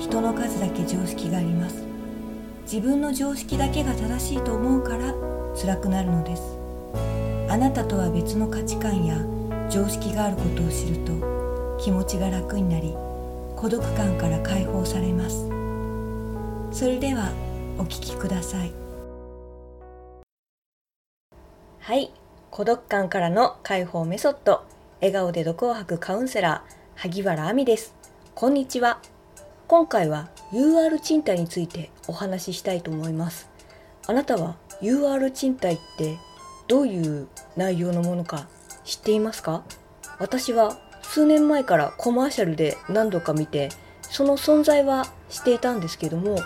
人の数だけ常識があります。自分の常識だけが正しいと思うから辛くなるのです。あなたとは別の価値観や常識があることを知ると気持ちが楽になり孤独感から解放されます。それではお聞きください。はい。孤独感からの解放メソッド。笑顔で毒を吐くカウンセラー萩原亜美です。こんにちは。今回は UR 賃貸についてお話ししたいと思います。あなたは UR 賃貸ってどういう内容のものか知っていますか？私は数年前からコマーシャルで何度か見てその存在はしていたんですけども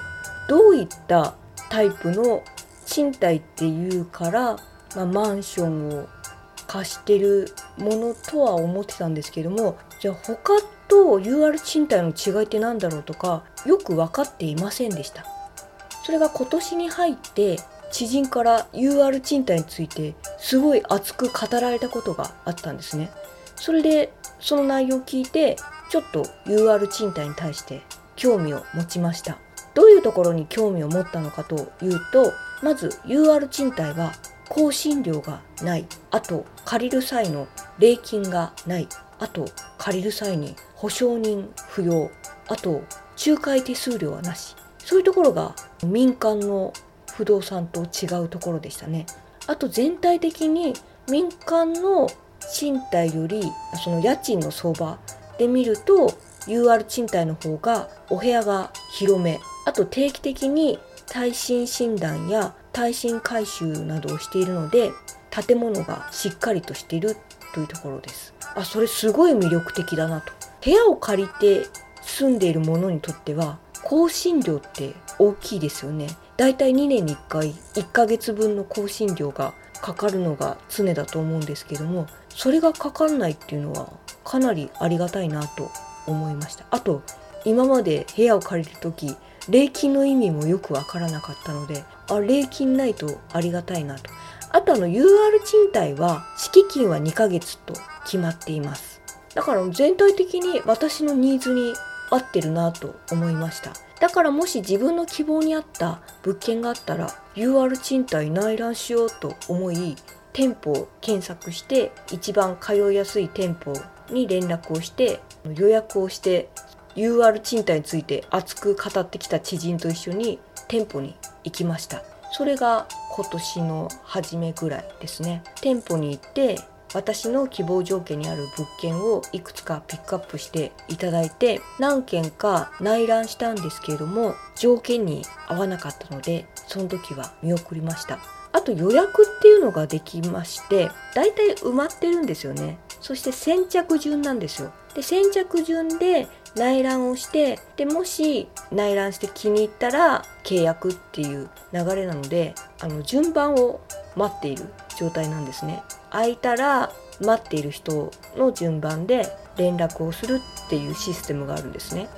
どういったタイプの賃貸っていうから、まあ、マンションを貸してるものとは思ってたんですけどもじゃあ他と UR 賃貸の違いって何だろうとかよく分かっていませんでした。それが今年に入って知人から UR 賃貸についてすごい熱く語られたことがあったんですね。それでその内容を聞いてちょっと UR 賃貸に対して興味を持ちました。どういうところに興味を持ったのかというとまず UR 賃貸は更新料がない。あと借りる際の礼金がない。あと借りる際に保証人不要あと仲介手数料はなしそういうところが民間の不動産と違うところでしたね。あと全体的に民間の賃貸よりその家賃の相場で見ると UR 賃貸の方がお部屋が広めあと定期的に耐震診断や耐震改修などをしているので建物がしっかりとしているというところですあそれすごい魅力的だなと。部屋を借りて住んでいる者にとっては更新料って大きいですよね。だいたい2年に1回1ヶ月分の更新料がかかるのが常だと思うんですけどもそれがかかんないっていうのはかなりありがたいなと思いました。あと今まで部屋を借りる時礼金の意味もよくわからなかったのであ礼金ないとありがたいなと。あとあの UR 賃貸は敷金は2ヶ月と決まっています。だから全体的に私のニーズに合ってるなと思いました。だからもし自分の希望に合った物件があったら UR 賃貸内覧しようと思い店舗を検索して一番通いやすい店舗に連絡をして予約をして UR 賃貸について熱く語ってきた知人と一緒に店舗に行きました。それが今年の初めぐらいですね。店舗に行って私の希望条件にある物件をいくつかピックアップしていただいて何件か内覧したんですけれども条件に合わなかったのでその時は見送りました。あと予約っていうのができましてだいたい埋まってるんですよね。そして先着順なんですよ。で先着順で内覧をしてでもし内覧して気に入ったら契約っていう流れなのであの順番を待っている状態なんですね。空いたら待っている人の順番で連絡をするっていうシステムがあるんですね。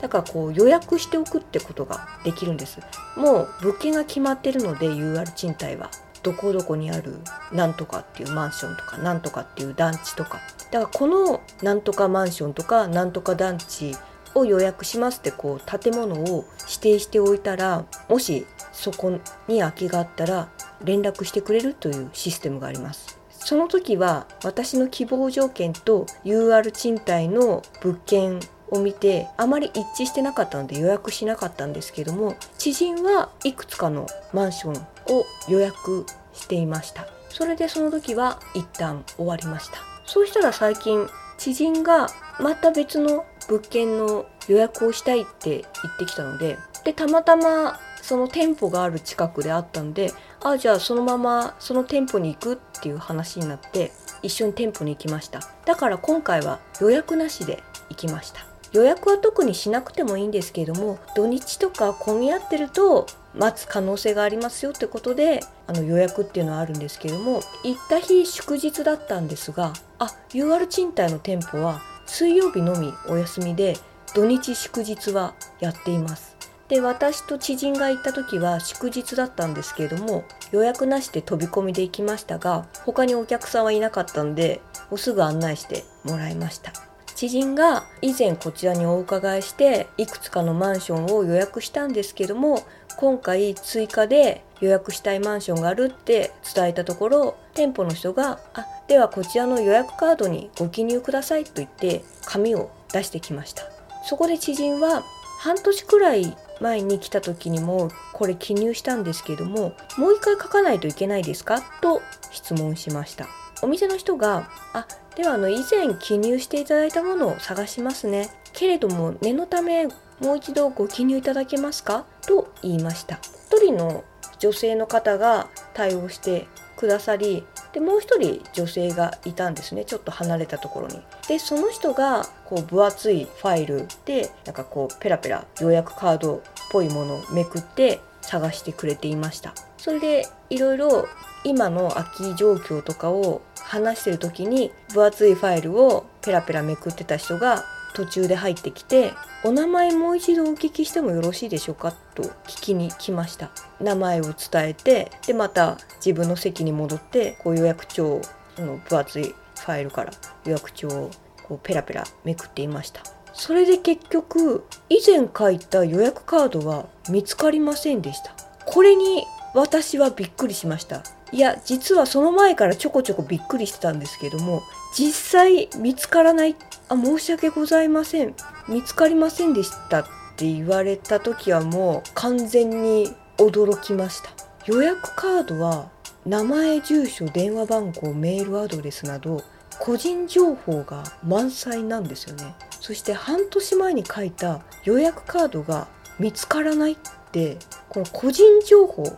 だからこう予約しておくってことができるんです。もう物件が決まってるので UR 賃貸は。どこどこにあるなんとかっていうマンションとかなんとかっていう団地とかだからこのなんとかマンションとかなんとか団地を予約しますってこう建物を指定しておいたらもしそこに空きがあったら連絡してくれるというシステムがあります。その時は私の希望条件と UR 賃貸の物件を見てあまり一致してなかったので予約しなかったんですけども知人はいくつかのマンションを予約していました。それでその時は一旦終わりました。そうしたら最近知人がまた別の物件の予約をしたいって言ってきたのででたまたまその店舗がある近くであったんであじゃあそのままその店舗に行くっていう話になって一緒に店舗に行きました。だから今回は予約なしで行きました。予約は特にしなくてもいいんですけれども土日とか混み合ってると待つ可能性がありますよってことであの予約っていうのはあるんですけれども行った日祝日だったんですがあ UR 賃貸の店舗は水曜日のみお休みで土日祝日はやっています。で私と知人が行った時は祝日だったんですけれども予約なしで飛び込みで行きましたが他にお客さんはいなかったんでもうすぐ案内してもらいました。知人が以前こちらにお伺いしていくつかのマンションを予約したんですけども今回追加で予約したいマンションがあるって伝えたところ店舗の人が「あではこちらの予約カードにご記入ください」と言って紙を出してきました。そこで知人は半年くらい前に来た時にもこれ記入したんですけどももう一回書かないといけないですか？と質問しました。お店の人が「あではあの以前記入していただいたものを探しますね。けれども念のためもう一度ご記入いただけますか?」と言いました。一人の女性の方が対応してくださりでもう一人女性がいたんですね。ちょっと離れたところに。でその人がこう分厚いファイルでなんかこうペラペラ予約カードっぽいものをめくって探してくれていました。それでいろいろ今の空き状況とかを話してる時に分厚いファイルをペラペラめくってた人が途中で入ってきて「お名前もう一度お聞きしてもよろしいでしょうか?」と聞きに来ました。名前を伝えてでまた自分の席に戻ってこう予約帳その分厚いファイルから予約帳をこうペラペラめくっていました。それで結局以前書いた予約カードは見つかりませんでした。これに私はびっくりしました。いや実はその前からちょこちょこびっくりしてたんですけども実際見つからないあ申し訳ございません。見つかりませんでしたって言われた時はもう完全に驚きました。予約カードは名前住所電話番号メールアドレスなど個人情報が満載なんですよね。そして半年前に書いた予約カードが見つからないってこの個人情報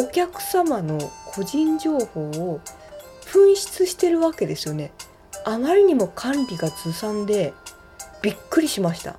お客様の個人情報を紛失してるわけですよね。あまりにも管理がずさんでびっくりしました。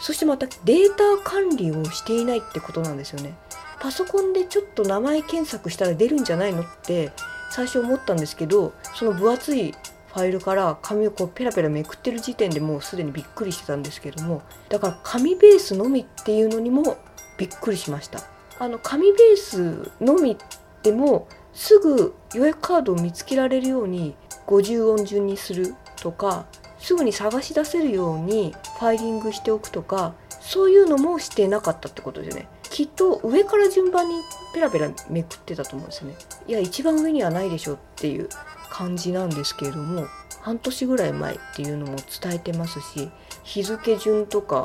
そしてまたデータ管理をしていないってことなんですよね。パソコンでちょっと名前検索したら出るんじゃないのって最初思ったんですけどその分厚いファイルから紙をこうペラペラめくってる時点でもうすでにびっくりしてたんですけどもだから紙ベースのみっていうのにもびっくりしました。あの紙ベースのみでもすぐ予約カードを見つけられるように50音順にするとかすぐに探し出せるようにファイリングしておくとかそういうのもしてなかったってことですよね。きっと上から順番にペラペラめくってたと思うんですよね。いや一番上にはないでしょっていう感じなんですけれども半年ぐらい前っていうのも伝えてますし日付順とか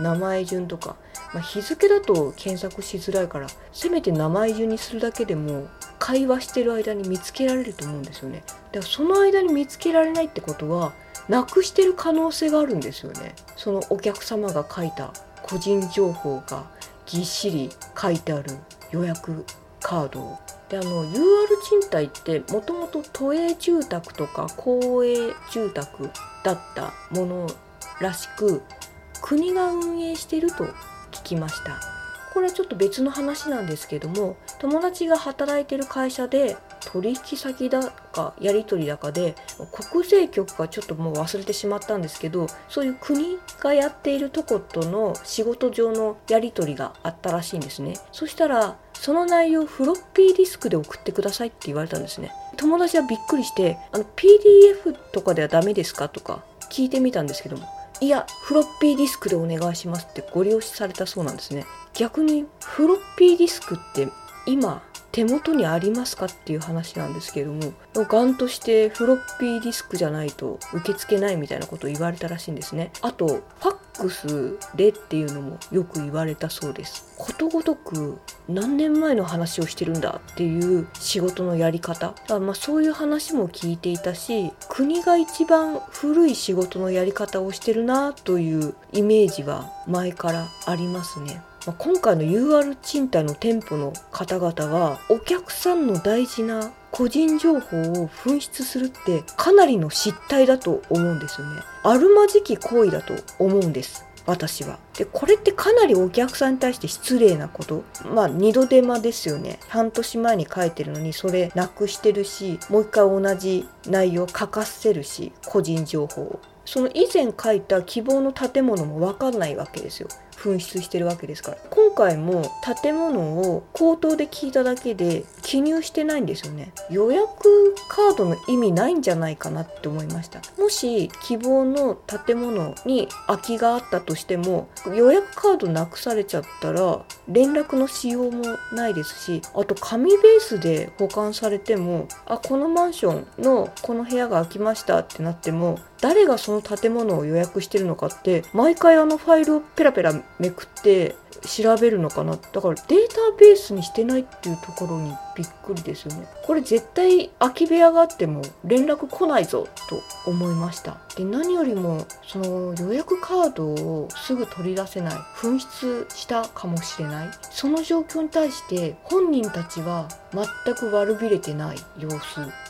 名前順とか、まあ、日付だと検索しづらいからせめて名前順にするだけでも会話してる間に見つけられると思うんですよね。だからその間に見つけられないってことはなくしてる可能性があるんですよね。そのお客様が書いた個人情報がぎっしり書いてある予約カードであの UR 賃貸ってもともと都営住宅とか公営住宅だったものらしく国が運営してると聞きました。これちょっと別の話なんですけども友達が働いてる会社で取引先だかやり取りだかで国税局がちょっともう忘れてしまったんですけどそういう国がやっているとことの仕事上のやり取りがあったらしいんですね。そしたらその内容フロッピーディスクで送ってくださいって言われたんですね。友達はびっくりしてあの PDF とかではダメですかとか聞いてみたんですけどもいやフロッピーディスクでお願いしますってご利用しされたそうなんですね。逆にフロッピーディスクって今手元にありますかっていう話なんですけどもガンとしてフロッピーディスクじゃないと受け付けないみたいなことを言われたらしいんですね。あとファックスでっていうのもよく言われたそうです。ことごとく何年前の話をしてるんだっていう仕事のやり方。まあそういう話も聞いていたし国が一番古い仕事のやり方をしてるなというイメージは前からありますね。ま今回の UR 賃貸の店舗の方々はお客さんの大事な個人情報を紛失するってかなりの失態だと思うんですよね。あるまじき行為だと思うんです。私は。で、これってかなりお客さんに対して失礼なこと。まあ、二度手間ですよね。半年前に書いてるのに、それなくしてるし、もう一回同じ内容書かせるし、個人情報を。その以前書いた希望の建物も分かんないわけですよ。紛失してるわけですから。今回も建物を口頭で聞いただけで記入してないんですよね。予約カードの意味ないんじゃないかなって思いました。もし希望の建物に空きがあったとしても予約カードなくされちゃったら連絡のしようもないですしあと紙ベースで保管されてもあこのマンションのこの部屋が空きましたってなっても誰がその建物を予約してるのかって毎回あのファイルをペラペラめくって調べるのかな。だからデータベースにしてないっていうところにびっくりですよね。これ絶対空き部屋があっても連絡来ないぞと思いました。で何よりもその予約カードをすぐ取り出せない紛失したかもしれない。その状況に対して本人たちは全く悪びれてない様子。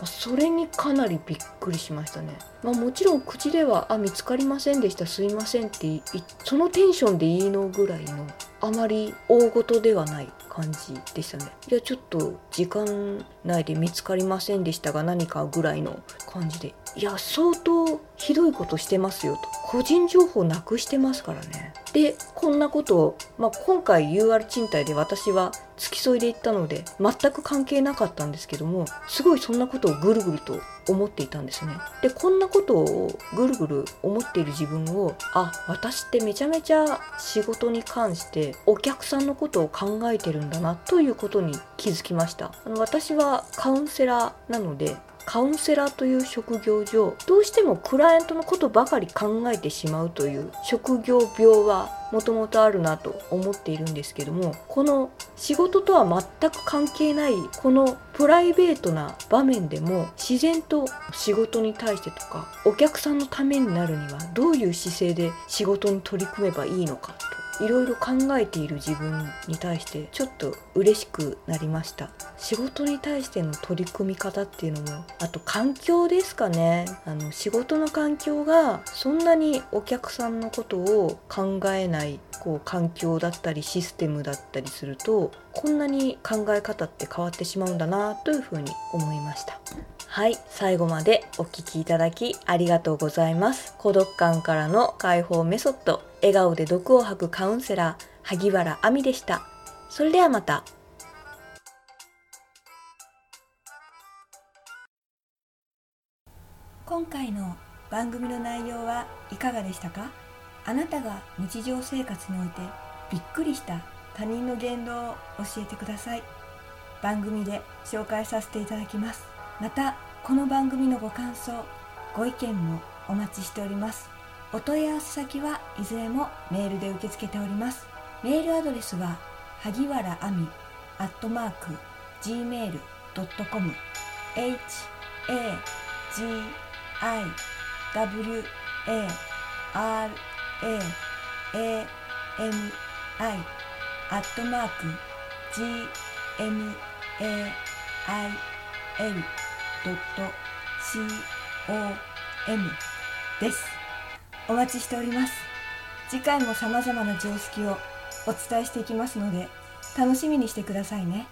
それにかなりびっくりしましたね。まあもちろん口では「あ見つかりませんでしたすいません」ってそのテンションでいいのぐらいのあまり大事ではない感じでしたね。いやちょっと時間内で見つかりませんでしたが何かぐらいの感じでいや相当ひどいことしてますよと。個人情報なくしてますからね。でこんなことを、まあ、今回 UR 賃貸で私は付き添いで行ったので全く関係なかったんですけどもすごいそんなことをぐるぐると思っていたんですね。でこんなことをぐるぐる思っている自分をあ私ってめちゃめちゃ仕事に関してお客さんのことを考えてるんだなということに気づきました。あの私はカウンセラーなのでカウンセラーという職業上どうしてもクライアントのことばかり考えてしまうという職業病はもともとあるなと思っているんですけどもこの仕事とは全く関係ないこのプライベートな場面でも自然と仕事に対してとかお客さんのためになるにはどういう姿勢で仕事に取り組めばいいのかといろいろ考えている自分に対してちょっと嬉しくなりました。仕事に対しての取り組み方っていうのもあと環境ですかね。あの仕事の環境がそんなにお客さんのことを考えないこう環境だったりシステムだったりするとこんなに考え方って変わってしまうんだなというふうに思いました。はい最後までお聴きいただきありがとうございます。孤独感からの解放メソッド笑顔で毒を吐くカウンセラー萩原亜美でした。それではまた。今回の番組の内容はいかがでしたか？あなたが日常生活においてびっくりした他人の言動を教えてください。番組で紹介させていただきます。またこの番組のご感想ご意見もお待ちしております。お問い合わせ先はいずれもメールで受け付けております。メールアドレスは萩原亜美アットマーク gmail.com h a g i w a r a a m i アットマーク g m a i l ドット c o m です。お待ちしております。次回も様々な常識をお伝えしていきますので、楽しみにしてくださいね。